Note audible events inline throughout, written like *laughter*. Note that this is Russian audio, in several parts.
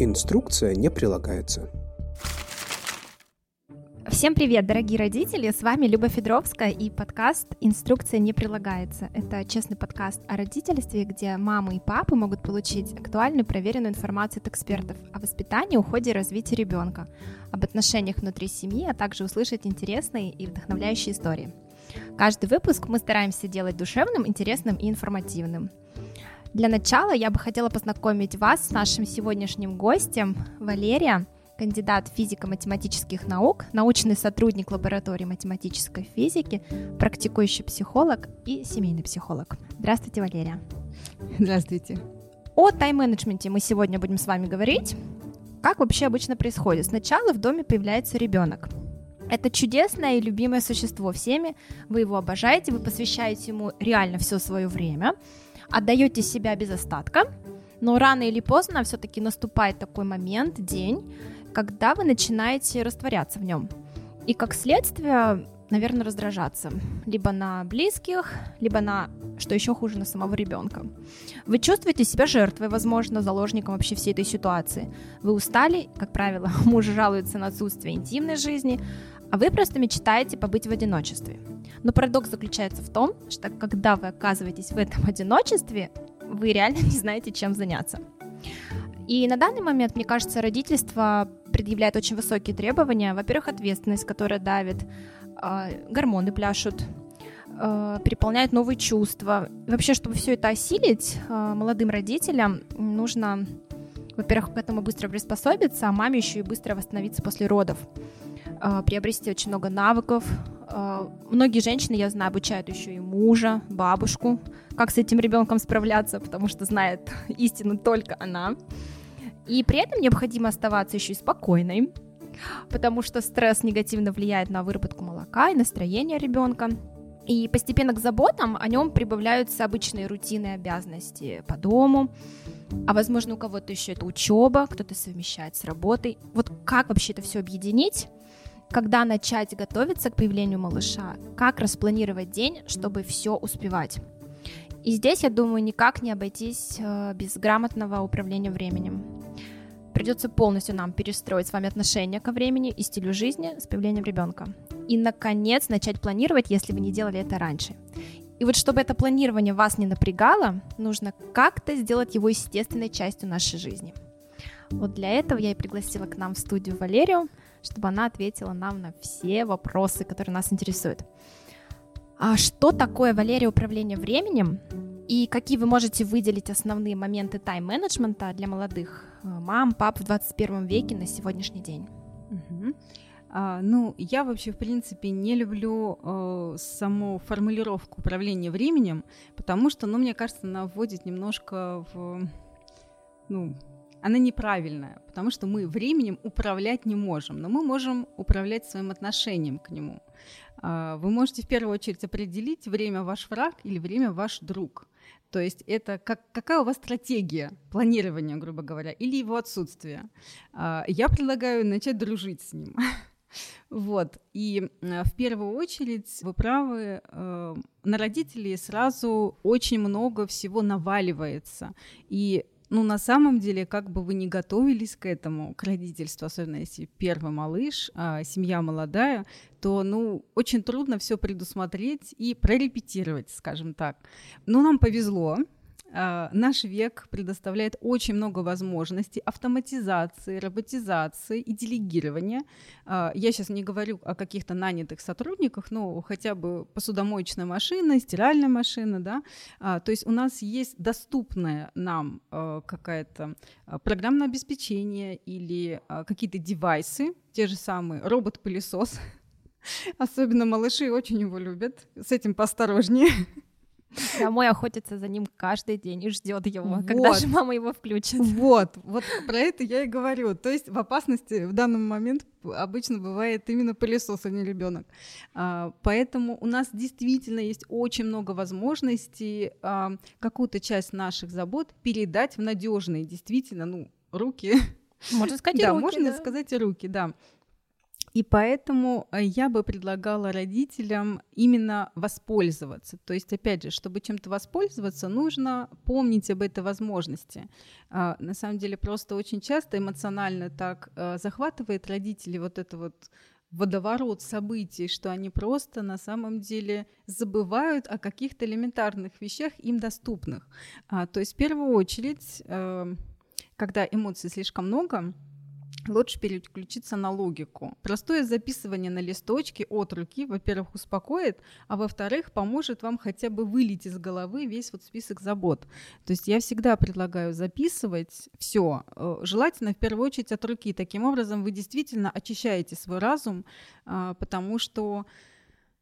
Инструкция не прилагается. Всем привет, дорогие родители! С вами Люба Федоровская и подкаст «Инструкция не прилагается». Это честный подкаст о родительстве, где мамы и папы могут получить актуальную проверенную информацию от экспертов о воспитании, уходе и развитии ребенка, об отношениях внутри семьи, а также услышать интересные и вдохновляющие истории. Каждый выпуск мы стараемся делать душевным, интересным и информативным. Для начала я бы хотела познакомить вас с нашим сегодняшним гостем Валерия – кандидат физико-математических наук, научный сотрудник лаборатории математической физики, практикующий психолог и семейный психолог. Здравствуйте, Валерия. Здравствуйте. О тайм-менеджменте мы сегодня будем с вами говорить. Как вообще обычно происходит? Сначала в доме появляется ребенок. Это чудесное и любимое существо всеми. Вы его обожаете, вы посвящаете ему реально все свое время, отдаете себя без остатка, но рано или поздно все-таки наступает такой момент, день, когда вы начинаете растворяться в нем. И как следствие, наверное, раздражаться. Либо на близких, либо на, что еще хуже, на самого ребенка. Вы чувствуете себя жертвой, возможно, заложником вообще всей этой ситуации. Вы устали, как правило, *laughs* муж жалуется на отсутствие интимной жизни, а вы просто мечтаете побыть в одиночестве. Но парадокс заключается в том, что когда вы оказываетесь в этом одиночестве, вы реально *laughs* не знаете, чем заняться. И на данный момент, мне кажется, родительство предъявляет очень высокие требования. Во-первых, ответственность, которая давит, э, гормоны пляшут, э, переполняет новые чувства. Вообще, чтобы все это осилить, э, молодым родителям нужно, во-первых, к этому быстро приспособиться, а маме еще и быстро восстановиться после родов, приобрести очень много навыков. Э, многие женщины, я знаю, обучают еще и мужа, бабушку, как с этим ребенком справляться, потому что знает *laughs* истину только она. И при этом необходимо оставаться еще и спокойной, потому что стресс негативно влияет на выработку молока и настроение ребенка. И постепенно к заботам о нем прибавляются обычные рутины и обязанности по дому, а возможно у кого-то еще это учеба, кто-то совмещает с работой. Вот как вообще это все объединить? Когда начать готовиться к появлению малыша? Как распланировать день, чтобы все успевать? И здесь, я думаю, никак не обойтись э, без грамотного управления временем. Придется полностью нам перестроить с вами отношение ко времени и стилю жизни с появлением ребенка. И, наконец, начать планировать, если вы не делали это раньше. И вот чтобы это планирование вас не напрягало, нужно как-то сделать его естественной частью нашей жизни. Вот для этого я и пригласила к нам в студию Валерию, чтобы она ответила нам на все вопросы, которые нас интересуют. А что такое, Валерия, управление временем? И какие вы можете выделить основные моменты тайм-менеджмента для молодых э, мам, пап в 21 веке на сегодняшний день? Угу. А, ну, я вообще, в принципе, не люблю э, саму формулировку управления временем, потому что, ну, мне кажется, она вводит немножко в, ну, она неправильная, потому что мы временем управлять не можем, но мы можем управлять своим отношением к нему. А, вы можете в первую очередь определить время ваш враг или время ваш друг. То есть это как, какая у вас стратегия планирования, грубо говоря, или его отсутствие. А, я предлагаю начать дружить с ним. *laughs* Вот. И а, в первую очередь, вы правы, э, на родителей сразу очень много всего наваливается. И ну, на самом деле, как бы вы ни готовились к этому, к родительству, особенно если первый малыш, а семья молодая, то, ну, очень трудно все предусмотреть и прорепетировать, скажем так. Но нам повезло, наш век предоставляет очень много возможностей автоматизации, роботизации и делегирования. А, я сейчас не говорю о каких-то нанятых сотрудниках, но хотя бы посудомоечная машина, стиральная машина, да. А, то есть у нас есть доступная нам какая-то программное обеспечение или какие-то девайсы, те же самые робот-пылесос. *laughs* Особенно малыши очень его любят. С этим поосторожнее. *laughs* А мой охотится за ним каждый день и ждет его, вот. когда же мама его включит. Вот, вот про это я и говорю. То есть в опасности в данный момент обычно бывает именно пылесос, а не ребенок. А, поэтому у нас действительно есть очень много возможностей а, какую-то часть наших забот передать в надежные, действительно, ну, руки. Можно сказать, да, руки, можно да. сказать и руки, да. И поэтому э, я бы предлагала родителям именно воспользоваться. То есть, опять же, чтобы чем-то воспользоваться, нужно помнить об этой возможности. А, на самом деле, просто очень часто эмоционально так э, захватывает родителей вот это вот водоворот событий, что они просто на самом деле забывают о каких-то элементарных вещах им доступных. А, то есть в первую очередь, э, когда эмоций слишком много, лучше переключиться на логику. Простое записывание на листочке от руки, во-первых, успокоит, а во-вторых, поможет вам хотя бы вылить из головы весь вот список забот. То есть я всегда предлагаю записывать все, э, желательно в первую очередь от руки. Таким образом вы действительно очищаете свой разум, а, потому что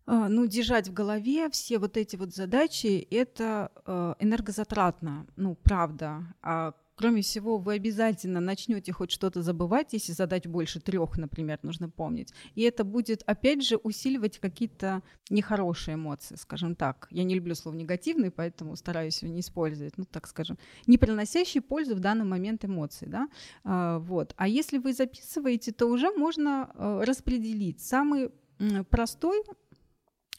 э, ну, держать в голове все вот эти вот задачи, это э, энергозатратно, ну, правда. А Кроме всего, вы обязательно начнете хоть что-то забывать, если задать больше трех, например, нужно помнить. И это будет, опять же, усиливать какие-то нехорошие эмоции, скажем так. Я не люблю слово негативный, поэтому стараюсь его не использовать, ну, так скажем, не приносящие пользу в данный момент эмоций, да. А, вот. А если вы записываете, то уже можно а, распределить. Самый простой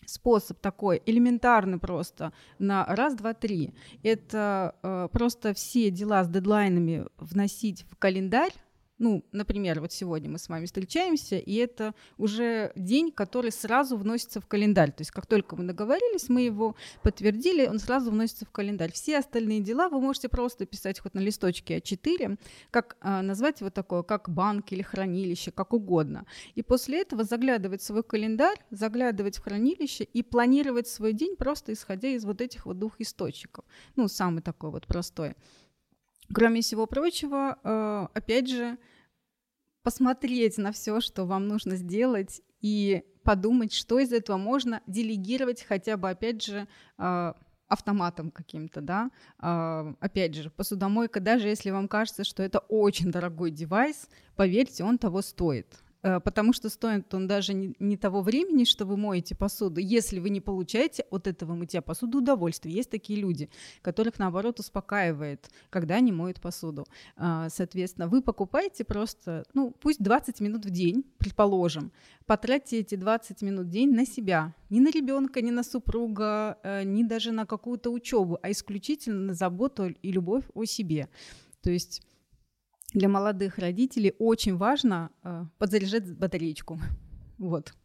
способ такой, элементарный просто, на раз, два, три. Это э, просто все дела с дедлайнами вносить в календарь, ну, например, вот сегодня мы с вами встречаемся, и это уже день, который сразу вносится в календарь. То есть как только мы договорились, мы его подтвердили, он сразу вносится в календарь. Все остальные дела вы можете просто писать хоть на листочке А4, как а, назвать его такое, как банк или хранилище, как угодно. И после этого заглядывать в свой календарь, заглядывать в хранилище и планировать свой день просто исходя из вот этих вот двух источников. Ну, самый такой вот простой. Кроме всего прочего, э, опять же, посмотреть на все, что вам нужно сделать, и подумать, что из этого можно делегировать хотя бы, опять же, э, автоматом каким-то, да, э, опять же, посудомойка, даже если вам кажется, что это очень дорогой девайс, поверьте, он того стоит. Э, потому что стоит он даже не, не того времени, что вы моете посуду, если вы не получаете от этого мытья посуды удовольствие. Есть такие люди, которых, наоборот, успокаивает, когда они моют посуду. А, соответственно, вы покупаете просто, ну, пусть 20 минут в день, предположим, потратьте эти 20 минут в день на себя, не на ребенка, не на супруга, э, не даже на какую-то учебу, а исключительно на заботу и любовь о себе. То есть для молодых родителей очень важно э, подзаряжать батареечку. *laughs* Вот.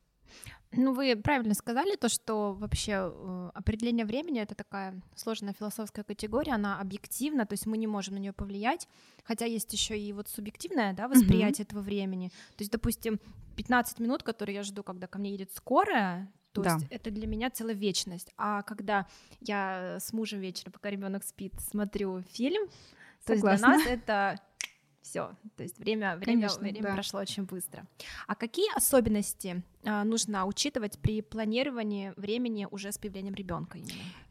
Ну, вы правильно сказали то, что вообще э, определение времени это такая сложная философская категория, она объективна, то есть мы не можем на нее повлиять, хотя есть еще и вот субъективное да, восприятие mm-hmm. этого времени. То есть, допустим, 15 минут, которые я жду, когда ко мне едет скорая, то да. есть это для меня целая вечность. А когда я с мужем вечером, пока ребенок спит, смотрю фильм, Согласна. то есть для нас это все, то есть время, время, Конечно, время да. прошло очень быстро. А какие особенности а, нужно учитывать при планировании времени уже с появлением ребенка?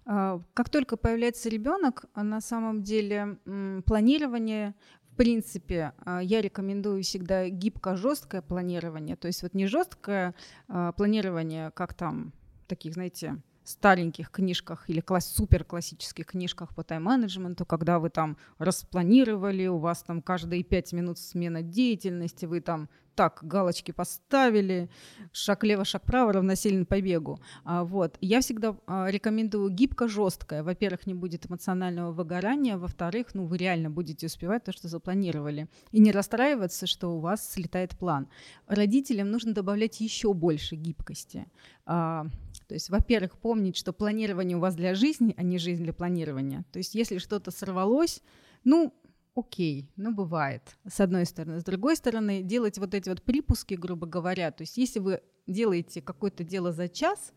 А, как только появляется ребенок, на самом деле планирование в принципе, а, я рекомендую всегда гибко-жесткое планирование, то есть вот не жесткое а, планирование, как там таких, знаете, стареньких книжках или класс, супер классических книжках по тайм-менеджменту, когда вы там распланировали, у вас там каждые пять минут смена деятельности, вы там так галочки поставили, шаг лево, шаг право, равносилен побегу. А, вот. Я всегда а, рекомендую гибко жесткое. Во-первых, не будет эмоционального выгорания, во-вторых, ну, вы реально будете успевать то, что запланировали. И не расстраиваться, что у вас слетает план. Родителям нужно добавлять еще больше гибкости. А, то есть, во-первых, помнить, что планирование у вас для жизни, а не жизнь для планирования. То есть, если что-то сорвалось, ну, окей, ну бывает, с одной стороны. С другой стороны, делать вот эти вот припуски, грубо говоря, то есть если вы делаете какое-то дело за час,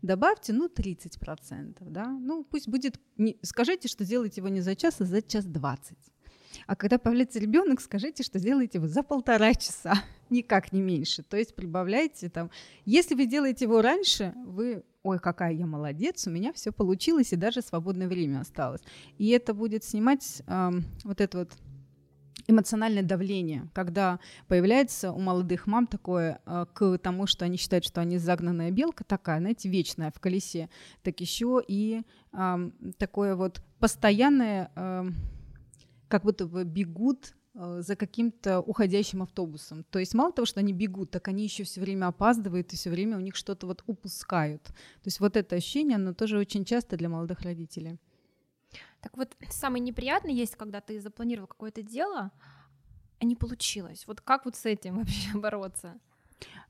добавьте, ну, 30%, да, ну, пусть будет, не, скажите, что делаете его не за час, а за час 20. А когда появляется ребенок, скажите, что делаете вы за полтора часа, *laughs* никак не меньше. То есть прибавляйте там. Если вы делаете его раньше, вы ой, какая я молодец, у меня все получилось, и даже свободное время осталось. И это будет снимать э, вот это вот эмоциональное давление, когда появляется у молодых мам такое э, к тому, что они считают, что они загнанная белка такая, знаете, вечная в колесе, так еще и э, такое вот постоянное, э, как будто бы бегут э, за каким-то уходящим автобусом. То есть мало того, что они бегут, так они еще все время опаздывают и все время у них что-то вот упускают. То есть вот это ощущение, оно тоже очень часто для молодых родителей. Так вот, самое неприятное есть, когда ты запланировал какое-то дело, а не получилось. Вот как вот с этим *laughs* вообще бороться?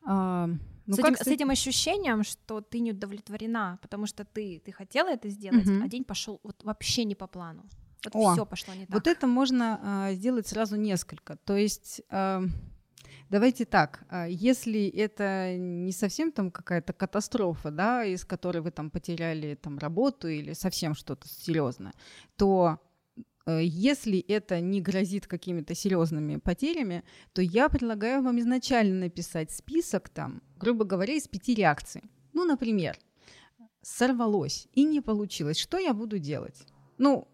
А, ну, с, этим, с этим ощущением, что ты не удовлетворена, потому что ты, ты хотела это сделать, угу. а день пошел вот вообще не по плану. Вот все пошло не так. Вот это можно а, сделать сразу несколько. То есть а, давайте так, а, если это не совсем там какая-то катастрофа, да, из которой вы там потеряли там работу или совсем что-то серьезное, то Э, если это не грозит какими-то серьезными потерями, то я предлагаю вам изначально написать список там, грубо говоря, из пяти реакций. Ну, например, сорвалось и не получилось. Что я буду делать? Ну,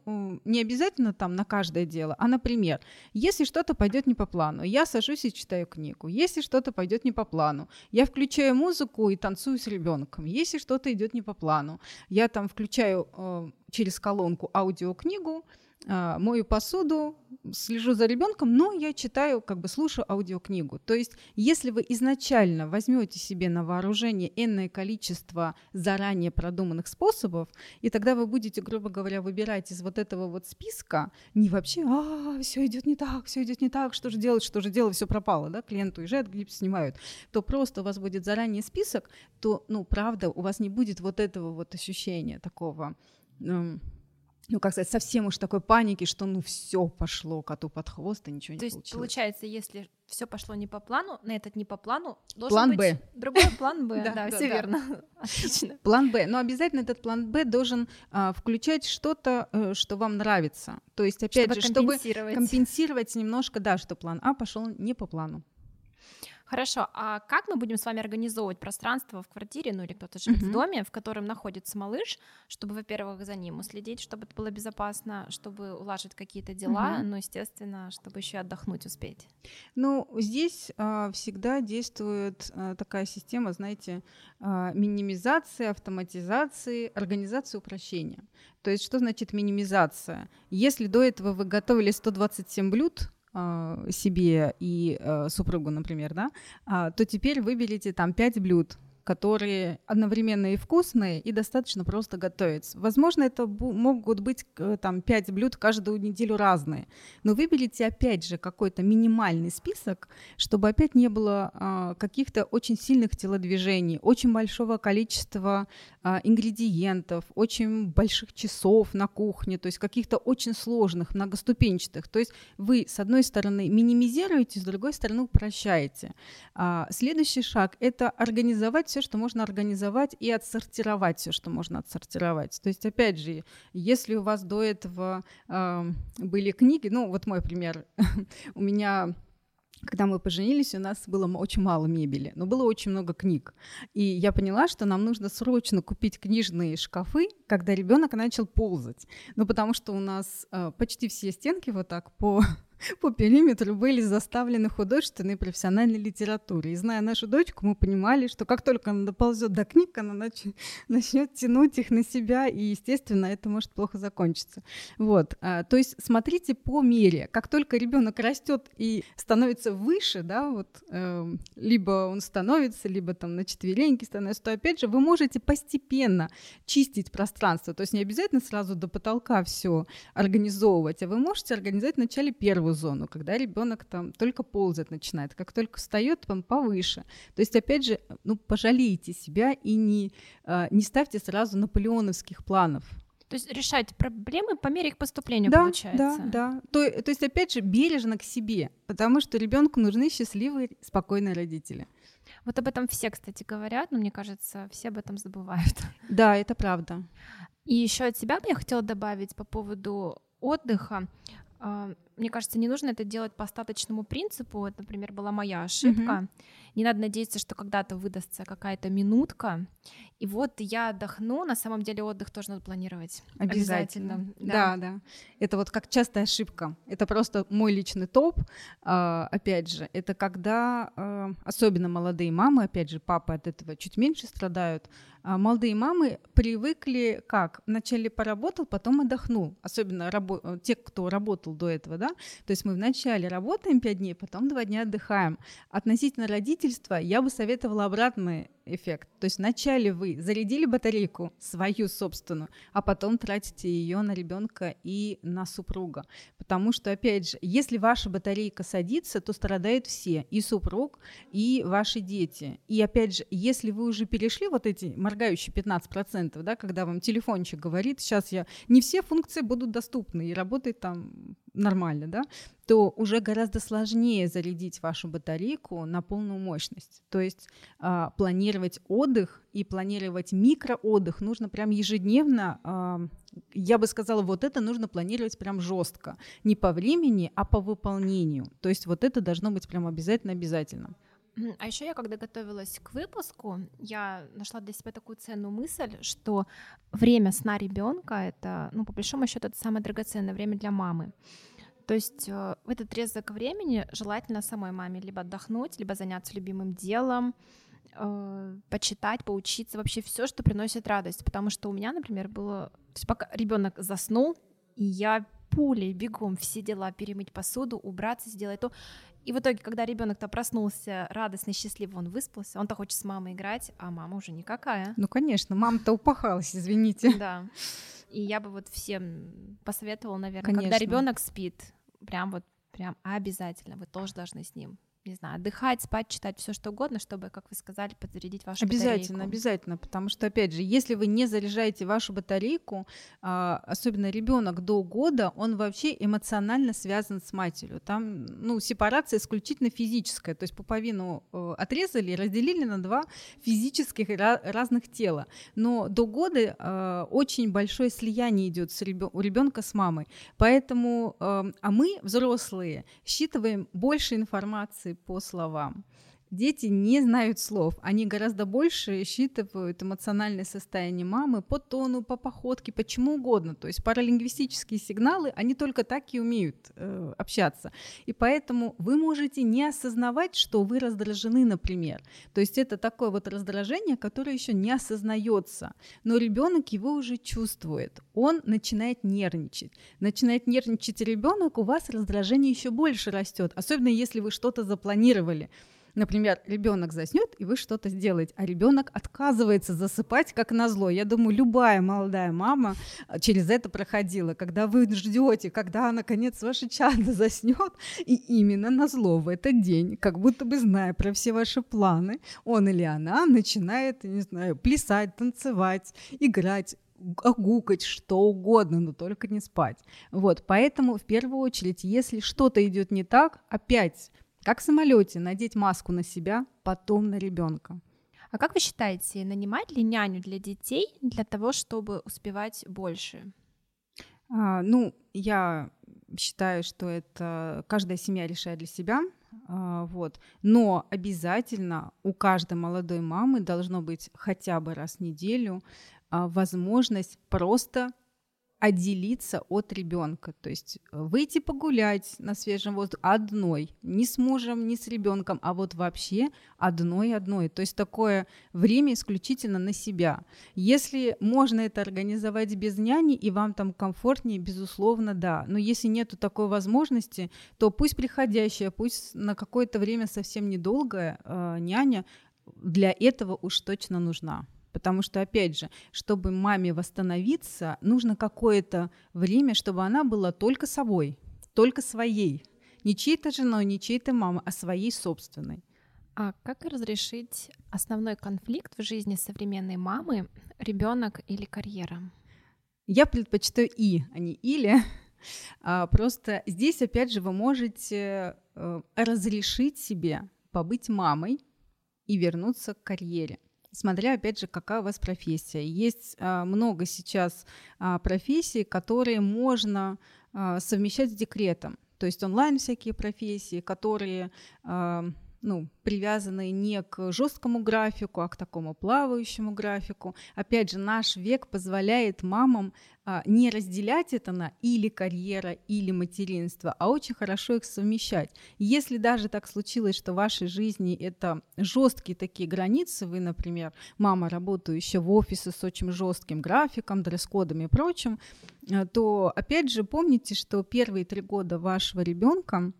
не обязательно там на каждое дело, а, например, если что-то пойдет не по плану, я сажусь и читаю книгу. Если что-то пойдет не по плану, я включаю музыку и танцую с ребенком. Если что-то идет не по плану, я там включаю э, через колонку аудиокнигу, мою посуду, слежу за ребенком, но я читаю, как бы слушаю аудиокнигу. То есть, если вы изначально возьмете себе на вооружение энное количество заранее продуманных способов, и тогда вы будете, грубо говоря, выбирать из вот этого вот списка, не вообще, а, все идет не так, все идет не так, что же делать, что же делать, все пропало, да, клиент уезжает, гипс снимают, то просто у вас будет заранее список, то, ну, правда, у вас не будет вот этого вот ощущения такого, ну, как сказать, совсем уж такой паники, что ну все пошло коту под хвост, и ничего То не получилось. То есть, получается, если все пошло не по плану, на этот не по плану, должен план быть Б. другой план Б. *laughs* Да, все верно. *laughs* Отлично. План Б. Но обязательно этот план Б должен а, включать что-то, э, что вам нравится. То есть, опять же, чтобы компенсировать немножко, да, что план А пошел не по плану. Хорошо, а как мы будем с вами организовывать пространство в квартире, ну или кто-то живет uh-huh. в доме, в котором находится малыш, чтобы, во-первых, за ним уследить, чтобы это было безопасно, чтобы улаживать какие-то дела, uh-huh. ну, естественно, чтобы еще отдохнуть успеть? Ну, здесь а, всегда действует а, такая система, знаете, а, минимизации, автоматизации, организации упрощения. То есть что значит минимизация? Если до этого вы готовили 127 блюд, себе и э, супругу, например, да, а, то теперь выберите там 5 блюд, которые одновременно и вкусные, и достаточно просто готовить. Возможно, это могут быть э, там 5 блюд каждую неделю разные, но выберите опять же какой-то минимальный список, чтобы опять не было а, каких-то очень сильных телодвижений, очень большого количества а, ингредиентов, очень больших часов на кухне, то есть каких-то очень сложных, многоступенчатых. То есть вы, с одной стороны, минимизируете, с другой стороны, упрощаете. А, следующий шаг — это организовать все, что можно организовать, и отсортировать все, что можно отсортировать. То есть, опять же, если у вас до этого э, были книги, ну, вот мой пример, *laughs* у меня когда мы поженились, у нас было очень мало мебели, но было очень много книг. И я поняла, что нам нужно срочно купить книжные шкафы, когда ребенок начал ползать. Ну, потому что у нас э, почти все стенки вот так по *laughs* по периметру были заставлены художественной и профессиональной литературой. И зная нашу дочку, мы понимали, что как только она доползет до книг, она нач... *laughs* начнет тянуть их на себя, и, естественно, это может плохо закончиться. Вот. А, то есть смотрите по мере. Как только ребенок растет и становится выше, да, вот, э, либо он становится, либо там на четвереньки становится, то, опять же, вы можете постепенно чистить пространство. То есть не обязательно сразу до потолка все организовывать, а вы можете организовать вначале первую зону, когда ребенок там только ползать начинает, как только встает, он повыше. То есть, опять же, ну, пожалейте себя и не, а, не ставьте сразу наполеоновских планов. То есть решать проблемы по мере их поступления, да, получается. Да, да. То, то есть, опять же, бережно к себе, потому что ребенку нужны счастливые, спокойные родители. Вот об этом все, кстати, говорят, но мне кажется, все об этом забывают. *laughs* Да, это правда. И еще от себя бы я хотела добавить по поводу отдыха. Мне кажется, не нужно это делать по остаточному принципу. Это, например, была моя ошибка. Mm-hmm. Не надо надеяться, что когда-то выдастся какая-то минутка. И вот я отдохну. На самом деле отдых тоже надо планировать. Обязательно. Обязательно. Да. да, да. Это вот как частая ошибка. Это просто мой личный топ. А, опять же, это когда а, особенно молодые мамы, опять же, папы от этого чуть меньше страдают, а, молодые мамы привыкли как? Вначале поработал, потом отдохнул. Особенно рабо- те, кто работал до этого, да? То есть мы вначале работаем 5 дней, потом 2 дня отдыхаем. Относительно родительства я бы советовала обратный эффект. То есть вначале вы зарядили батарейку свою собственную, а потом тратите ее на ребенка и на супруга. Потому что, опять же, если ваша батарейка садится, то страдают все, и супруг, и ваши дети. И опять же, если вы уже перешли вот эти моргающие 15%, да, когда вам телефончик говорит, сейчас я... Не все функции будут доступны, и работает там нормально, да, то уже гораздо сложнее зарядить вашу батарейку на полную мощность. То есть э, планировать отдых и планировать микроотдых нужно прям ежедневно. Э, я бы сказала, вот это нужно планировать прям жестко. Не по времени, а по выполнению. То есть вот это должно быть прям обязательно-обязательно. А еще я, когда готовилась к выпуску, я нашла для себя такую ценную мысль, что время сна ребенка это, ну, по большому счету, это самое драгоценное время для мамы. То есть э, в этот отрезок времени желательно самой маме либо отдохнуть, либо заняться любимым делом, э, почитать, поучиться, вообще все, что приносит радость. Потому что у меня, например, было, то есть пока ребенок заснул, и я пулей бегом все дела перемыть посуду, убраться, сделать то. И в итоге, когда ребенок-то проснулся радостный, счастливый, он выспался, он-то хочет с мамой играть, а мама уже никакая. Ну, конечно, мама-то упахалась, извините. Да. И я бы вот всем посоветовала, наверное, Конечно. когда ребенок спит, прям вот прям обязательно вы тоже должны с ним не знаю, отдыхать, спать, читать все что угодно, чтобы, как вы сказали, подзарядить вашу обязательно, батарейку. Обязательно, потому что, опять же, если вы не заряжаете вашу батарейку, а, особенно ребенок до года, он вообще эмоционально связан с матерью. Там, ну, сепарация исключительно физическая, то есть пуповину э, отрезали и разделили на два физических разных тела. Но до года э, очень большое слияние идет у ребенка с мамой. Поэтому, э, а мы, взрослые, считываем больше информации, по словам. Дети не знают слов, они гораздо больше считывают эмоциональное состояние мамы по тону, по походке, по чему угодно. То есть паралингвистические сигналы, они только так и умеют э, общаться. И поэтому вы можете не осознавать, что вы раздражены, например. То есть это такое вот раздражение, которое еще не осознается. Но ребенок его уже чувствует. Он начинает нервничать. Начинает нервничать ребенок, у вас раздражение еще больше растет. Особенно если вы что-то запланировали. Например, ребенок заснет, и вы что-то сделаете, а ребенок отказывается засыпать, как назло. Я думаю, любая молодая мама а, через это проходила, когда вы ждете, когда наконец ваше чадо *laughs* заснет, и именно на зло в этот день, как будто бы зная про все ваши планы, он или она начинает, не знаю, плясать, танцевать, играть, гукать, что угодно, но только не спать. Вот, поэтому в первую очередь, если что-то идет не так, опять как в самолете надеть маску на себя, потом на ребенка. А как вы считаете, нанимать ли няню для детей для того, чтобы успевать больше? А, ну, я считаю, что это каждая семья решает для себя. А, вот. Но обязательно у каждой молодой мамы должно быть хотя бы раз в неделю а, возможность просто отделиться от ребенка, то есть э, выйти погулять на свежем воздухе одной, не с мужем, не с ребенком, а вот вообще одной-одной. То есть такое время исключительно на себя. Если можно это организовать без няни и вам там комфортнее, безусловно, да. Но если нет такой возможности, то пусть приходящая, пусть на какое-то время совсем недолгая э, няня для этого уж точно нужна. Потому что, опять же, чтобы маме восстановиться, нужно какое-то время, чтобы она была только собой, только своей. Не чьей-то женой, не чьей-то мамой, а своей собственной. А как разрешить основной конфликт в жизни современной мамы, ребенок или карьера? Я предпочитаю и, а не или. А, просто здесь, опять же, вы можете э, разрешить себе побыть мамой и вернуться к карьере смотря, опять же, какая у вас профессия. Есть а, много сейчас а, профессий, которые можно а, совмещать с декретом. То есть онлайн всякие профессии, которые ну, привязанные не к жесткому графику, а к такому плавающему графику. Опять же, наш век позволяет мамам а, не разделять это на или карьера, или материнство, а очень хорошо их совмещать. Если даже так случилось, что в вашей жизни это жесткие такие границы, вы, например, мама, работающая в офисе с очень жестким графиком, дресс-кодом и прочим, а, то опять же помните, что первые три года вашего ребенка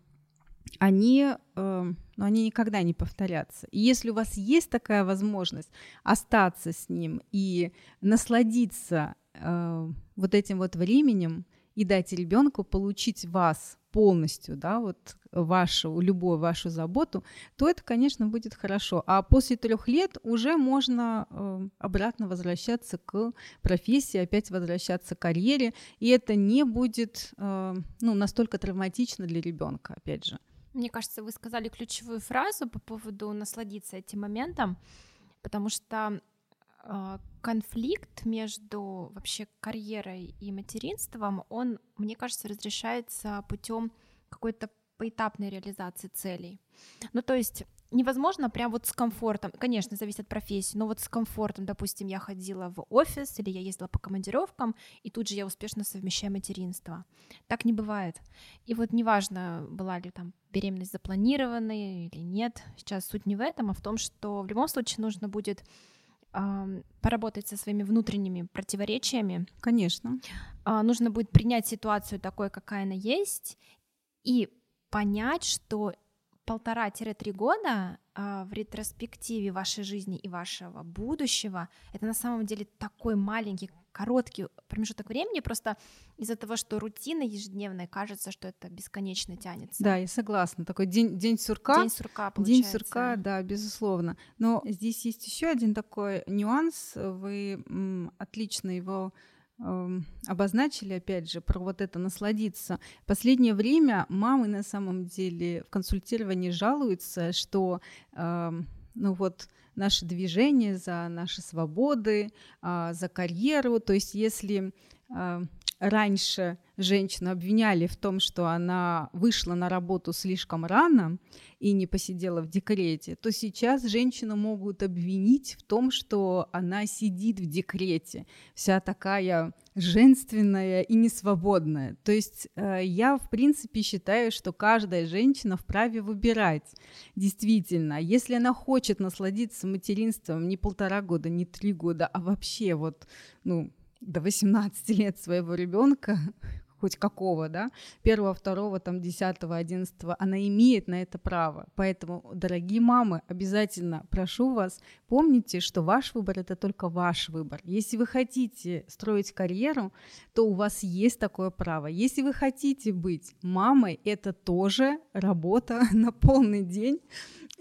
они, э, ну, они никогда не повторятся. И если у вас есть такая возможность остаться с ним и насладиться э, вот этим вот временем и дать ребенку получить вас полностью, да, вот вашу, любую вашу заботу, то это, конечно, будет хорошо. А после трех лет уже можно э, обратно возвращаться к профессии, опять возвращаться к карьере, и это не будет э, ну, настолько травматично для ребенка, опять же. Мне кажется, вы сказали ключевую фразу по поводу насладиться этим моментом, потому что э, конфликт между вообще карьерой и материнством, он, мне кажется, разрешается путем какой-то поэтапной реализации целей. Ну, то есть невозможно прям вот с комфортом, конечно, зависит от профессии, но вот с комфортом, допустим, я ходила в офис или я ездила по командировкам, и тут же я успешно совмещаю материнство. Так не бывает. И вот неважно, была ли там беременность запланированной или нет, сейчас суть не в этом, а в том, что в любом случае нужно будет поработать со своими внутренними противоречиями. Конечно. А, нужно будет принять ситуацию такой, какая она есть, и понять, что полтора-три года а, в ретроспективе вашей жизни и вашего будущего, это на самом деле такой маленький, короткий промежуток времени, просто из-за того, что рутина ежедневная, кажется, что это бесконечно тянется. Да, я согласна. Такой день, день сурка. День сурка, получается. День сурка, да, безусловно. Но здесь есть еще один такой нюанс. Вы отлично его обозначили, опять же, про вот это насладиться. Последнее время мамы на самом деле в консультировании жалуются, что э, ну вот наше движение за наши свободы, э, за карьеру, то есть если э, раньше женщину обвиняли в том, что она вышла на работу слишком рано и не посидела в декрете, то сейчас женщину могут обвинить в том, что она сидит в декрете, вся такая женственная и несвободная. То есть э, я, в принципе, считаю, что каждая женщина вправе выбирать. Действительно, если она хочет насладиться материнством не полтора года, не три года, а вообще вот, ну, до 18 лет своего ребенка, хоть какого, да, первого, второго, там, десятого, одиннадцатого, она имеет на это право. Поэтому, дорогие мамы, обязательно прошу вас, помните, что ваш выбор — это только ваш выбор. Если вы хотите строить карьеру, то у вас есть такое право. Если вы хотите быть мамой, это тоже работа *laughs* на полный день,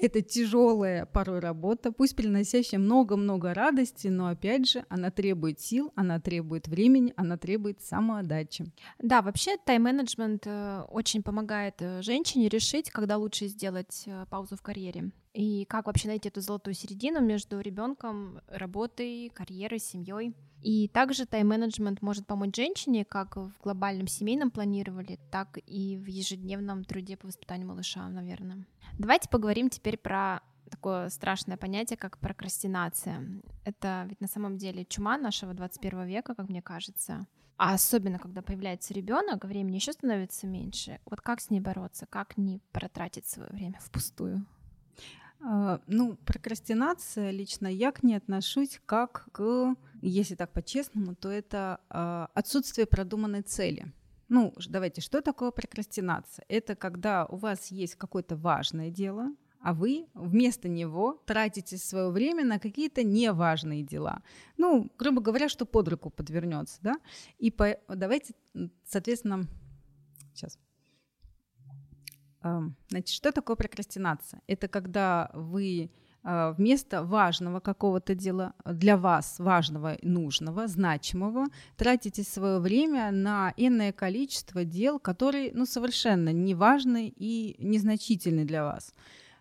это тяжелая порой работа, пусть приносящая много-много радости, но опять же она требует сил, она требует времени, она требует самоотдачи. Да, вообще тайм-менеджмент э, очень помогает э, женщине решить, когда лучше сделать э, паузу в карьере. И как вообще найти эту золотую середину между ребенком, работой, карьерой, семьей. И также тайм-менеджмент может помочь женщине как в глобальном семейном планировании, так и в ежедневном труде по воспитанию малыша, наверное. Давайте поговорим теперь про такое страшное понятие, как прокрастинация. Это ведь на самом деле чума нашего 21 века, как мне кажется. А особенно, когда появляется ребенок, времени еще становится меньше. Вот как с ней бороться? Как не протратить свое время впустую? А, ну, прокрастинация лично я к ней отношусь как к, если так по-честному, то это а, отсутствие продуманной цели. Ну, давайте, что такое прокрастинация? Это когда у вас есть какое-то важное дело, а вы вместо него тратите свое время на какие-то неважные дела. Ну, грубо говоря, что под руку подвернется, да? И по, давайте, соответственно, сейчас. Значит, что такое прокрастинация? Это когда вы а, вместо важного какого-то дела, для вас важного, нужного, значимого, тратите свое время на иное количество дел, которые ну, совершенно не важны и незначительны для вас.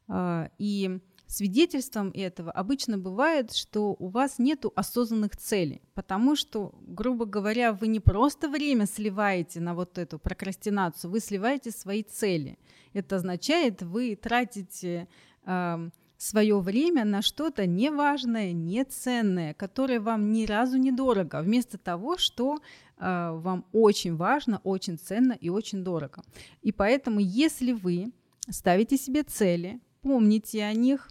А, и свидетельством этого обычно бывает, что у вас нет осознанных целей, потому что, грубо говоря, вы не просто время сливаете на вот эту прокрастинацию, вы сливаете свои цели. Это означает, вы тратите э, свое время на что-то неважное, неценное, которое вам ни разу не дорого, вместо того, что э, вам очень важно, очень ценно и очень дорого. И поэтому, если вы ставите себе цели, помните о них,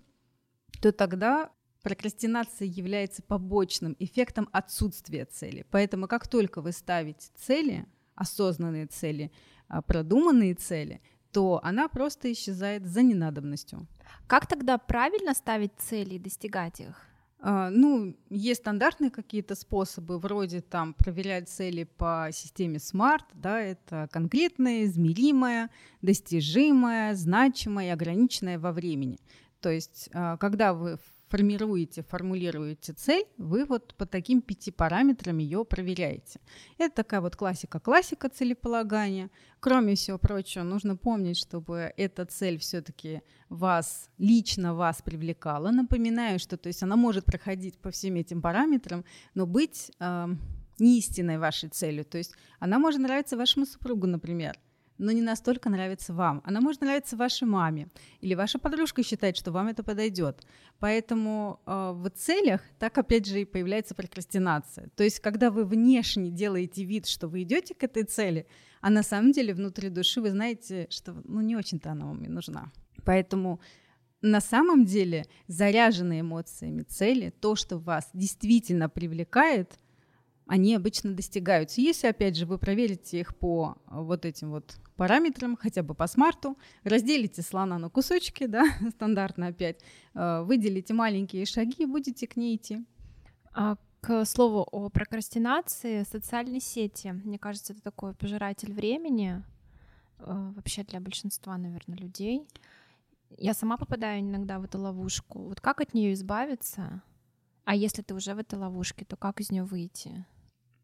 то тогда прокрастинация является побочным эффектом отсутствия цели. Поэтому как только вы ставите цели, осознанные цели, а, продуманные цели, то она просто исчезает за ненадобностью. Как тогда правильно ставить цели и достигать их? Uh, ну, есть стандартные какие-то способы, вроде там проверять цели по системе SMART, да, это конкретное, измеримое, достижимое, значимое, ограниченное во времени. То есть, uh, когда вы формируете, формулируете цель, вы вот по таким пяти параметрам ее проверяете. Это такая вот классика-классика целеполагания. Кроме всего прочего, нужно помнить, чтобы эта цель все-таки вас, лично вас привлекала. Напоминаю, что то есть она может проходить по всем этим параметрам, но быть э, не истинной вашей целью. То есть она может нравиться вашему супругу, например, но не настолько нравится вам. Она может нравиться вашей маме, или ваша подружка считает, что вам это подойдет. Поэтому э, в целях так опять же и появляется прокрастинация. То есть, когда вы внешне делаете вид, что вы идете к этой цели, а на самом деле внутри души вы знаете, что ну не очень-то она вам и нужна. Поэтому на самом деле заряженные эмоциями цели, то, что вас действительно привлекает, они обычно достигаются. Если, опять же, вы проверите их по вот этим вот параметрам, хотя бы по смарту, разделите слона на кусочки, да, *laughs* стандартно опять, э, выделите маленькие шаги и будете к ней идти. А к слову о прокрастинации, социальные сети, мне кажется, это такой пожиратель времени э, вообще для большинства, наверное, людей. Я сама попадаю иногда в эту ловушку. Вот как от нее избавиться? А если ты уже в этой ловушке, то как из нее выйти?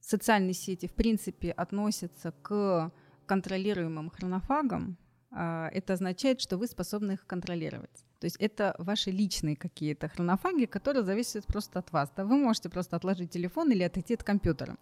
Социальные сети, в принципе, относятся к контролируемым хронофагом, а, это означает, что вы способны их контролировать. То есть это ваши личные какие-то хронофаги, которые зависят просто от вас. Да? Вы можете просто отложить телефон или отойти от компьютера.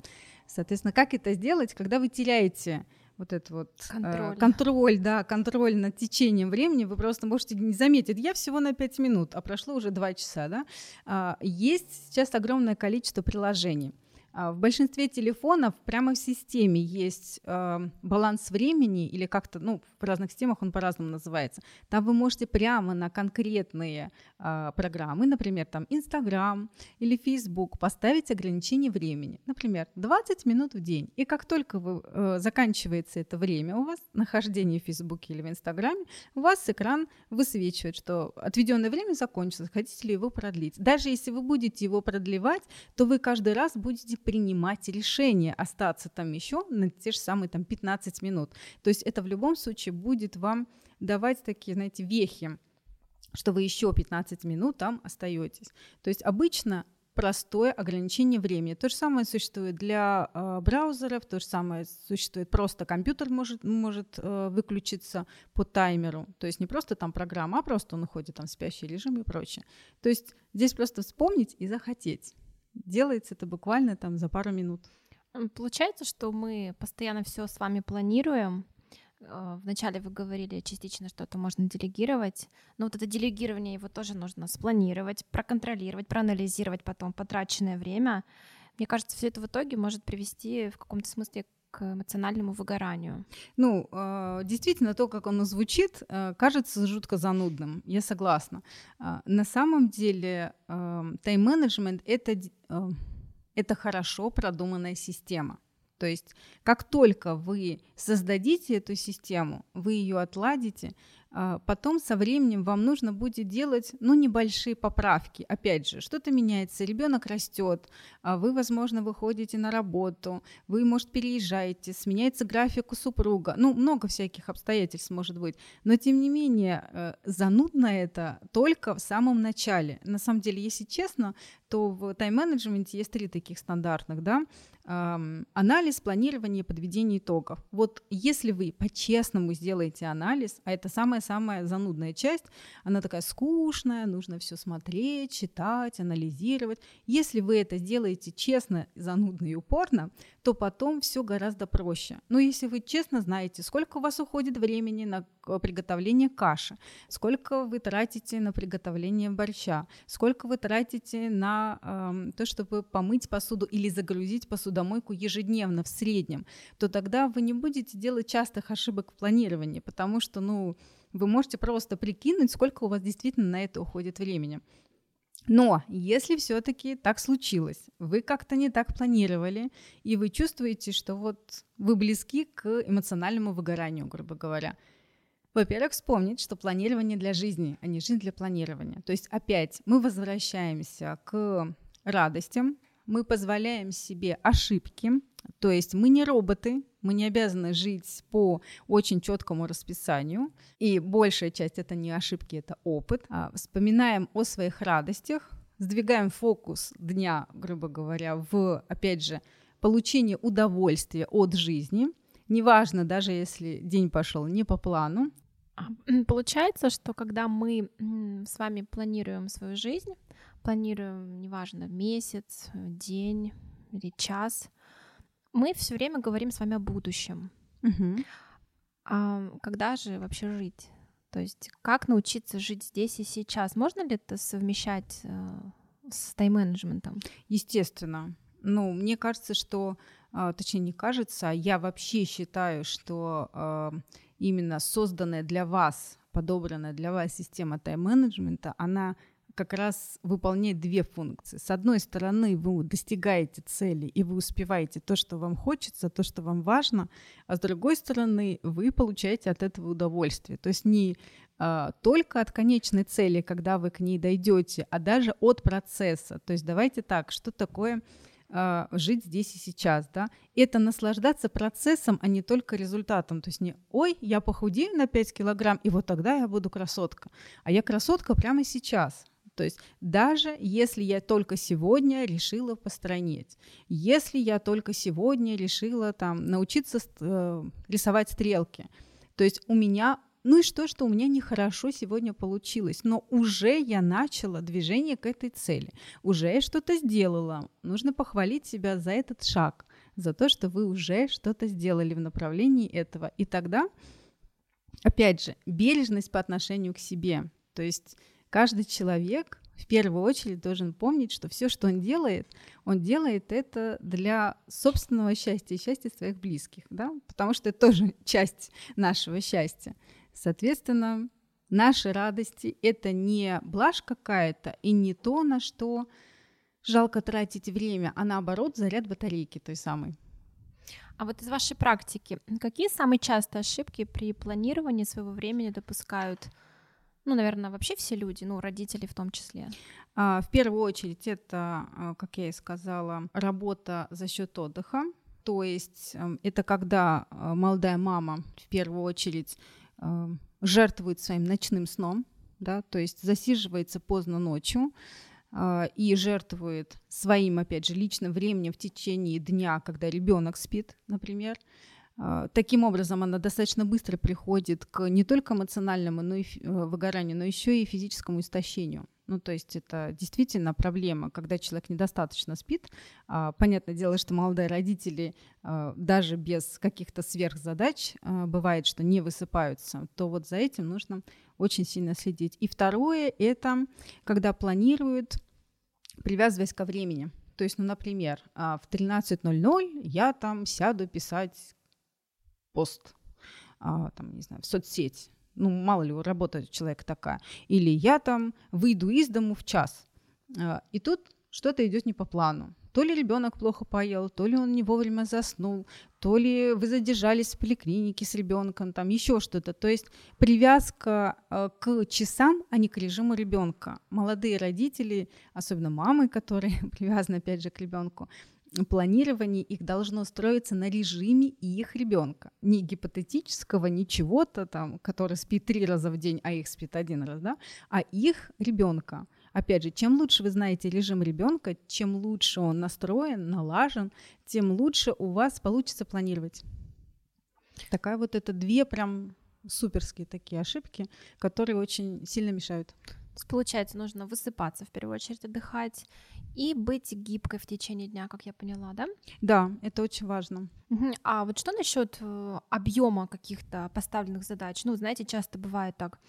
Соответственно, как это сделать, когда вы теряете вот этот вот э, контроль. Э, контроль, да, контроль над течением времени, вы просто можете не заметить, я всего на 5 минут, а прошло уже 2 часа, да. А, есть сейчас огромное количество приложений. А, в большинстве телефонов прямо в системе есть э, баланс времени или как-то, ну, в разных системах он по-разному называется. Там вы можете прямо на конкретные э, программы, например, там Instagram или Facebook, поставить ограничение времени. Например, 20 минут в день. И как только вы, э, заканчивается это время у вас, нахождение в Facebook или в Instagram, у вас экран высвечивает, что отведенное время закончилось, хотите ли его продлить. Даже если вы будете его продлевать, то вы каждый раз будете принимать решение остаться там еще на те же самые там 15 минут. То есть это в любом случае будет вам давать такие, знаете, вехи, что вы еще 15 минут там остаетесь. То есть обычно простое ограничение времени. То же самое существует для э, браузеров, то же самое существует просто компьютер может, может э, выключиться по таймеру. То есть не просто там программа, а просто он уходит там в спящий режим и прочее. То есть здесь просто вспомнить и захотеть. Делается это буквально там за пару минут. Получается, что мы постоянно все с вами планируем. Э, вначале вы говорили частично, что это можно делегировать, но вот это делегирование его тоже нужно спланировать, проконтролировать, проанализировать потом потраченное время. Мне кажется, все это в итоге может привести в каком-то смысле к эмоциональному выгоранию. Ну, э, действительно, то, как оно звучит, э, кажется жутко занудным. Я согласна. Э, на самом деле, тайм-менеджмент это, это хорошо продуманная система. То есть, как только вы создадите эту систему, вы ее отладите, а, потом со временем вам нужно будет делать, ну, небольшие поправки. Опять же, что-то меняется, ребенок растет, а вы, возможно, выходите на работу, вы, может, переезжаете, сменяется график у супруга, ну, много всяких обстоятельств может быть. Но, тем не менее, э, занудно это только в самом начале. На самом деле, если честно, то в тайм-менеджменте есть три таких стандартных, да, анализ, планирование, подведение итогов. Вот если вы по-честному сделаете анализ, а это самая-самая занудная часть, она такая скучная, нужно все смотреть, читать, анализировать. Если вы это сделаете честно, занудно и упорно, то потом все гораздо проще. Но если вы честно знаете, сколько у вас уходит времени на приготовление каши, сколько вы тратите на приготовление борща, сколько вы тратите на э, то, чтобы помыть посуду или загрузить посудомойку ежедневно в среднем, то тогда вы не будете делать частых ошибок в планировании, потому что, ну, вы можете просто прикинуть, сколько у вас действительно на это уходит времени. Но если все-таки так случилось, вы как-то не так планировали, и вы чувствуете, что вот вы близки к эмоциональному выгоранию, грубо говоря, во-первых, вспомнить, что планирование для жизни, а не жизнь для планирования. То есть опять мы возвращаемся к радостям, мы позволяем себе ошибки, то есть мы не роботы, мы не обязаны жить по очень четкому расписанию, и большая часть это не ошибки, это опыт. А вспоминаем о своих радостях, сдвигаем фокус дня, грубо говоря, в, опять же, получение удовольствия от жизни. Неважно, даже если день пошел не по плану. А, получается, что когда мы с вами планируем свою жизнь, планируем, неважно, месяц, день или час, мы все время говорим с вами о будущем. Угу. А когда же вообще жить? То есть как научиться жить здесь и сейчас? Можно ли это совмещать э, с тайм-менеджментом? Естественно. Ну, мне кажется, что, э, точнее, не кажется, а я вообще считаю, что э, именно созданная для вас, подобранная для вас система тайм-менеджмента, она как раз выполняет две функции. С одной стороны, вы достигаете цели, и вы успеваете то, что вам хочется, то, что вам важно, а с другой стороны, вы получаете от этого удовольствие. То есть не а, только от конечной цели, когда вы к ней дойдете, а даже от процесса. То есть давайте так, что такое а, жить здесь и сейчас, да, это наслаждаться процессом, а не только результатом. То есть не, ой, я похудею на 5 килограмм, и вот тогда я буду красотка. А я красотка прямо сейчас. То есть даже если я только сегодня решила постранить, если я только сегодня решила там научиться э, рисовать стрелки, то есть у меня ну и что, что у меня нехорошо сегодня получилось, но уже я начала движение к этой цели, уже я что-то сделала. Нужно похвалить себя за этот шаг, за то, что вы уже что-то сделали в направлении этого. И тогда, опять же, бережность по отношению к себе. То есть каждый человек в первую очередь должен помнить, что все, что он делает, он делает это для собственного счастья и счастья своих близких, да? потому что это тоже *laughs* часть нашего счастья. Соответственно, наши радости — это не блажь какая-то и не то, на что жалко тратить время, а наоборот заряд батарейки той самой. А вот из вашей практики, какие самые частые ошибки при планировании своего времени допускают ну, наверное, вообще все люди, ну, родители в том числе? А, в первую очередь это, а, как я и сказала, работа за счет отдыха. То есть эм, это когда а, молодая мама в первую очередь жертвует своим ночным сном, да, то есть засиживается поздно ночью и жертвует своим, опять же, личным временем в течение дня, когда ребенок спит, например, таким образом, она достаточно быстро приходит к не только эмоциональному но и э, выгоранию, но еще и физическому истощению. Ну, то есть это действительно проблема, когда человек недостаточно спит. А, понятное дело, что молодые родители а, даже без каких-то сверхзадач бывает, что не высыпаются, то вот за этим нужно очень сильно следить. И второе — это когда планируют, привязываясь ко времени. То есть, ну, например, в 13.00 я там сяду писать пост, а, там, не знаю, в соцсеть. Ну, мало ли, работа у человека такая. Или я там выйду из дому в час. А, и тут что-то идет не по плану. То ли ребенок плохо поел, то ли он не вовремя заснул, то ли вы задержались в поликлинике с ребенком, там еще что-то. То есть привязка э, к часам, а не к режиму ребенка. Молодые родители, особенно мамы, которые *laughs* привязаны опять же к ребенку, планирование их должно строиться на режиме их ребенка. Не гипотетического, не чего-то там, который спит три раза в день, а их спит один раз, да, а их ребенка. Опять же, чем лучше вы знаете режим ребенка, чем лучше он настроен, налажен, тем лучше у вас получится планировать. Такая вот это две прям суперские такие ошибки, которые очень сильно мешают. Получается, нужно высыпаться в первую очередь, отдыхать и быть гибкой в течение дня, как я поняла, да? Да, это очень важно. А вот что насчет э, объема каких-то поставленных задач? Ну, знаете, часто бывает так.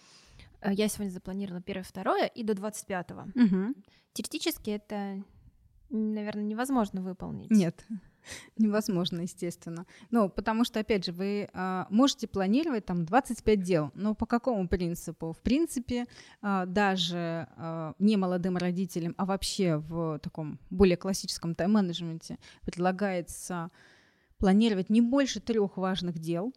э, Я сегодня запланировала первое, второе и до 25-го. Мгм. Теоретически это, наверное, невозможно выполнить. Нет, *laughs* невозможно, естественно. Ну, потому что, опять же, вы а, можете планировать там 25 дел, но по какому принципу? В принципе, а, даже а, не молодым родителям, а вообще в таком более классическом тайм-менеджменте предлагается планировать не больше трех важных дел.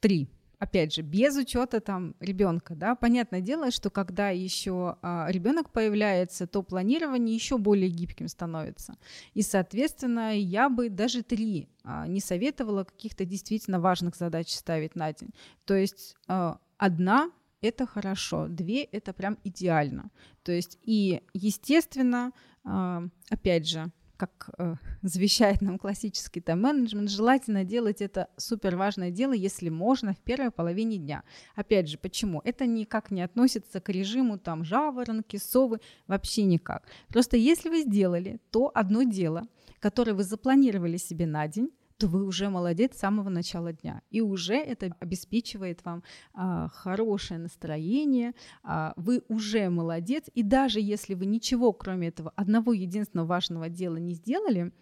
Три. Опять же, без учета там ребенка, да, понятное дело, что когда еще а, ребенок появляется, то планирование еще более гибким становится. И, соответственно, я бы даже три а, не советовала каких-то действительно важных задач ставить на день. То есть а, одна это хорошо, две это прям идеально. То есть и, естественно, а, опять же, как э, *laughs* завещает нам классический тайм-менеджмент, желательно делать это супер важное дело, если можно, в первой половине дня. Опять же, почему? Это никак не относится к режиму там жаворонки, совы, вообще никак. Просто если вы сделали то одно дело, которое вы запланировали себе на день, то вы уже молодец с самого начала дня. И уже это обеспечивает вам а, хорошее настроение, а, вы уже молодец. И даже если вы ничего, кроме этого одного единственного важного дела не сделали,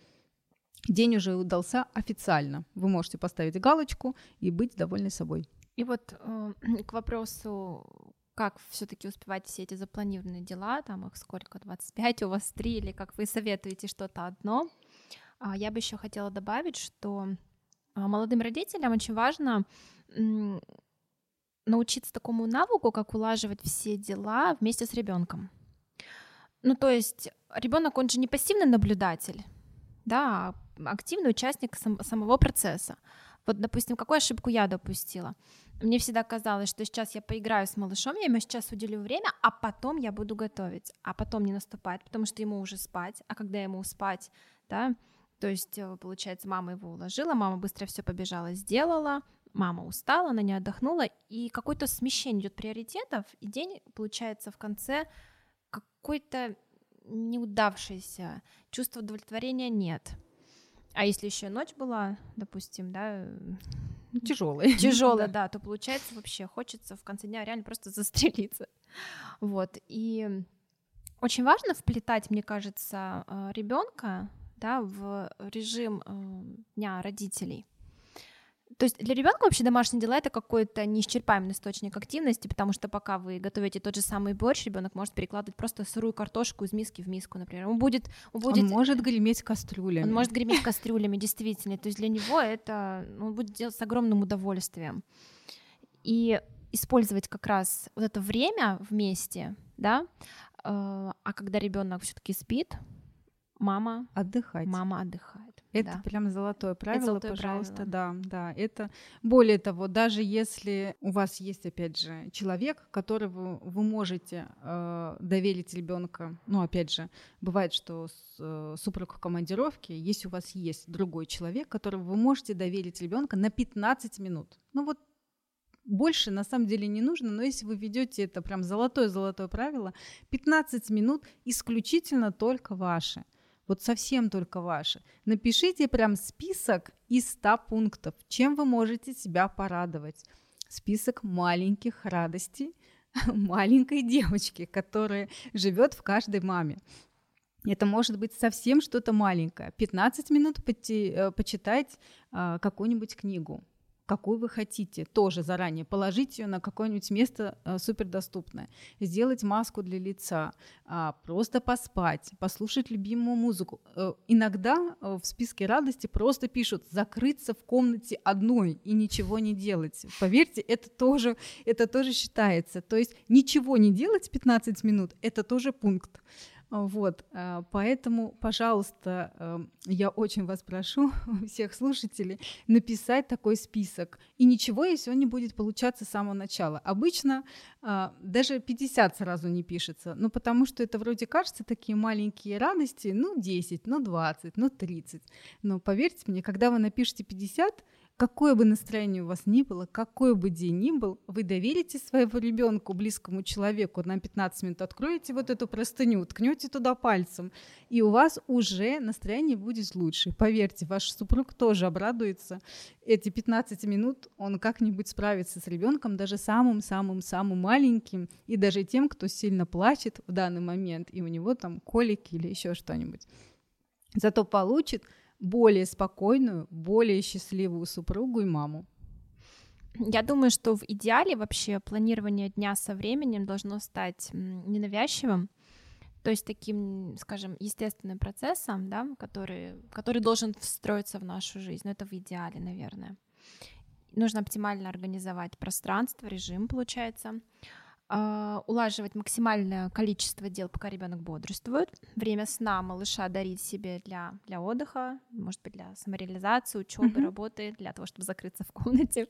день уже удался официально. Вы можете поставить галочку и быть довольны собой. И вот э, к вопросу, как все-таки успевать все эти запланированные дела, там их сколько, 25 у вас, 3, или как вы советуете что-то одно, я бы еще хотела добавить, что а, молодым родителям очень важно научиться такому навыку, как улаживать все дела вместе с ребенком. Ну, то есть ребенок, он же не пассивный наблюдатель, да, а активный участник сам- самого процесса. Вот, допустим, какую ошибку я допустила? Мне всегда казалось, что сейчас я поиграю с малышом, я ему сейчас уделю время, а потом я буду готовить, а потом не наступает, потому что ему уже спать, а когда ему спать, да, то есть, э, получается, мама его уложила, мама быстро все побежала, сделала, мама устала, она не отдохнула, и какое-то смещение идет приоритетов, и день, получается, в конце какой-то неудавшийся, чувства удовлетворения нет. А если еще ночь была, допустим, да, Тяжелый. тяжелая, *laughs* да, то получается вообще хочется в конце дня реально просто *laughs* застрелиться. Вот. И очень важно вплетать, мне кажется, ребенка да, в режим э, дня родителей. То есть для ребенка вообще домашние дела это какой-то неисчерпаемый источник активности, потому что пока вы готовите тот же самый борщ, ребенок может перекладывать просто сырую картошку из миски в миску, например. Он будет, он будет, Он может греметь кастрюлями. он может греметь кастрюлями, действительно. То есть для него это ну, он будет делать с огромным удовольствием. И использовать как раз вот это время вместе, да, э, а когда ребенок все-таки спит, мама Отдыхать. мама отдыхает. Это да. прям золотое правило, золотое пожалуйста, правило. да, да. Это более того, даже если у вас есть, опять же, человек, которого вы можете э, доверить ребенка, ну, опять же, бывает, что с, э, супруг в командировке, если у вас есть другой человек, которого вы можете доверить ребенка на 15 минут, ну вот больше на самом деле не нужно, но если вы ведете это прям золотое-золотое правило, 15 минут исключительно только ваши вот совсем только ваши. Напишите прям список из 100 пунктов, чем вы можете себя порадовать. Список маленьких радостей *laughs* маленькой девочки, которая живет в каждой маме. Это может быть совсем что-то маленькое. 15 минут э, почитать а, какую-нибудь книгу какую вы хотите, тоже заранее положить ее на какое-нибудь место э, супердоступное, сделать маску для лица, э, просто поспать, послушать любимую музыку. Э, иногда э, в списке радости просто пишут закрыться в комнате одной и ничего не делать. Поверьте, это тоже, это тоже считается. То есть ничего не делать 15 минут, это тоже пункт. Вот, э, поэтому, пожалуйста, э, я очень вас прошу, *laughs* всех слушателей, написать такой список. И ничего, если он не будет получаться с самого начала. Обычно э, даже 50 сразу не пишется, ну потому что это вроде кажется такие маленькие радости, ну 10, ну 20, ну 30. Но поверьте мне, когда вы напишете 50, какое бы настроение у вас ни было, какой бы день ни был, вы доверите своего ребенку, близкому человеку, на 15 минут откроете вот эту простыню, ткнете туда пальцем, и у вас уже настроение будет лучше. Поверьте, ваш супруг тоже обрадуется. Эти 15 минут он как-нибудь справится с ребенком, даже самым-самым-самым маленьким, и даже тем, кто сильно плачет в данный момент, и у него там колики или еще что-нибудь. Зато получит более спокойную, более счастливую супругу и маму. Я думаю, что в идеале вообще планирование дня со временем должно стать ненавязчивым, то есть таким, скажем, естественным процессом, да, который, который должен встроиться в нашу жизнь. Но это в идеале, наверное. Нужно оптимально организовать пространство, режим, получается. А, улаживать максимальное количество дел, пока ребенок бодрствует. Время сна малыша дарить себе для, для отдыха, может быть, для самореализации, учебы, mm-hmm. работы, для того, чтобы закрыться в комнате.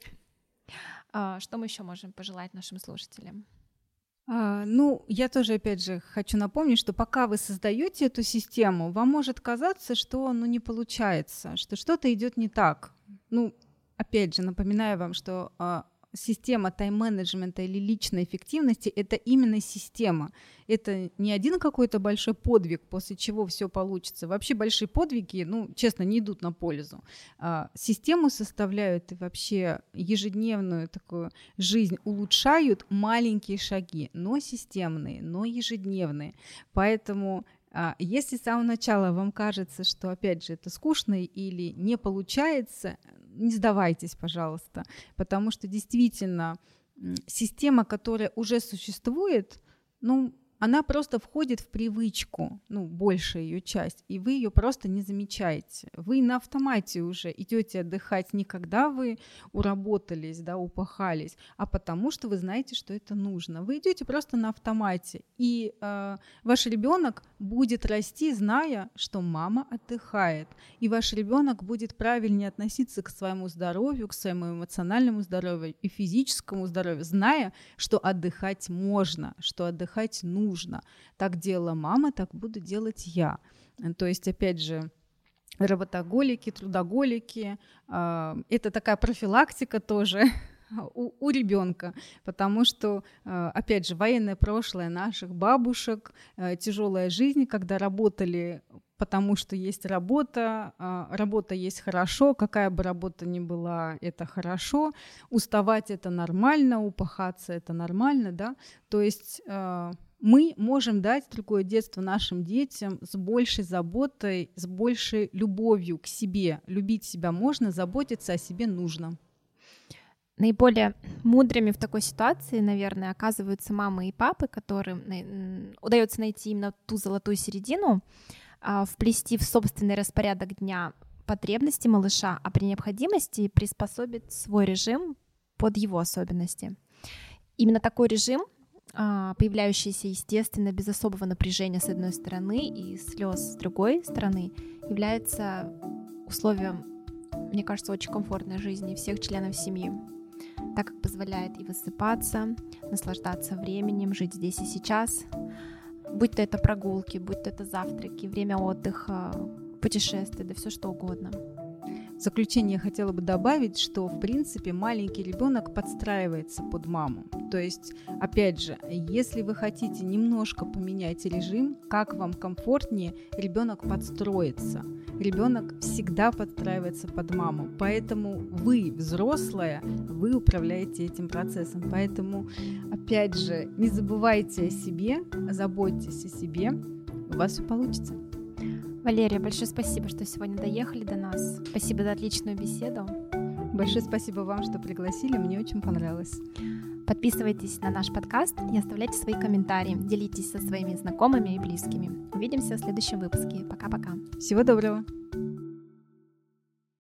А, что мы еще можем пожелать нашим слушателям? А, ну, я тоже, опять же, хочу напомнить, что пока вы создаете эту систему, вам может казаться, что ну, не получается, что что-то идет не так. Ну, опять же, напоминаю вам, что система тайм-менеджмента или личной эффективности — это именно система. Это не один какой-то большой подвиг, после чего все получится. Вообще большие подвиги, ну, честно, не идут на пользу. А, систему составляют и вообще ежедневную такую жизнь улучшают маленькие шаги, но системные, но ежедневные. Поэтому если с самого начала вам кажется, что, опять же, это скучно или не получается, не сдавайтесь, пожалуйста, потому что действительно система, которая уже существует, ну, она просто входит в привычку, ну, большая ее часть, и вы ее просто не замечаете. Вы на автомате уже идете отдыхать не когда вы уработались, да, упахались, а потому что вы знаете, что это нужно. Вы идете просто на автомате, и э, ваш ребенок будет расти, зная, что мама отдыхает, и ваш ребенок будет правильнее относиться к своему здоровью, к своему эмоциональному здоровью и физическому здоровью, зная, что отдыхать можно, что отдыхать нужно нужно. Так делала мама, так буду делать я. То есть, опять же, работоголики, трудоголики. А, это такая профилактика тоже *laughs* у, у ребенка, потому что, а, опять же, военное прошлое наших бабушек, а, тяжелая жизнь, когда работали потому что есть работа, работа есть хорошо, какая бы работа ни была, это хорошо, уставать это нормально, упахаться это нормально, да, то есть мы можем дать другое детство нашим детям с большей заботой, с большей любовью к себе. Любить себя можно, заботиться о себе нужно. Наиболее мудрыми в такой ситуации, наверное, оказываются мамы и папы, которым удается найти именно ту золотую середину, а, вплести в собственный распорядок дня потребности малыша, а при необходимости приспособить свой режим под его особенности. Именно такой режим а, появляющийся естественно, без особого напряжения с одной стороны и слез с другой стороны, является условием, мне кажется, очень комфортной жизни всех членов семьи, так как позволяет и высыпаться, наслаждаться временем, жить здесь и сейчас, будь то это прогулки, будь то это завтраки, время отдыха, путешествия, да все что угодно. В заключение я хотела бы добавить, что в принципе маленький ребенок подстраивается под маму. То есть, опять же, если вы хотите немножко поменять режим, как вам комфортнее, ребенок подстроится. Ребенок всегда подстраивается под маму. Поэтому вы, взрослая, вы управляете этим процессом. Поэтому, опять же, не забывайте о себе, заботьтесь о себе, у вас все получится. Валерия, большое спасибо, что сегодня доехали до нас. Спасибо за отличную беседу. Большое спасибо вам, что пригласили, мне очень понравилось. Подписывайтесь на наш подкаст и оставляйте свои комментарии. Делитесь со своими знакомыми и близкими. Увидимся в следующем выпуске. Пока-пока. Всего доброго.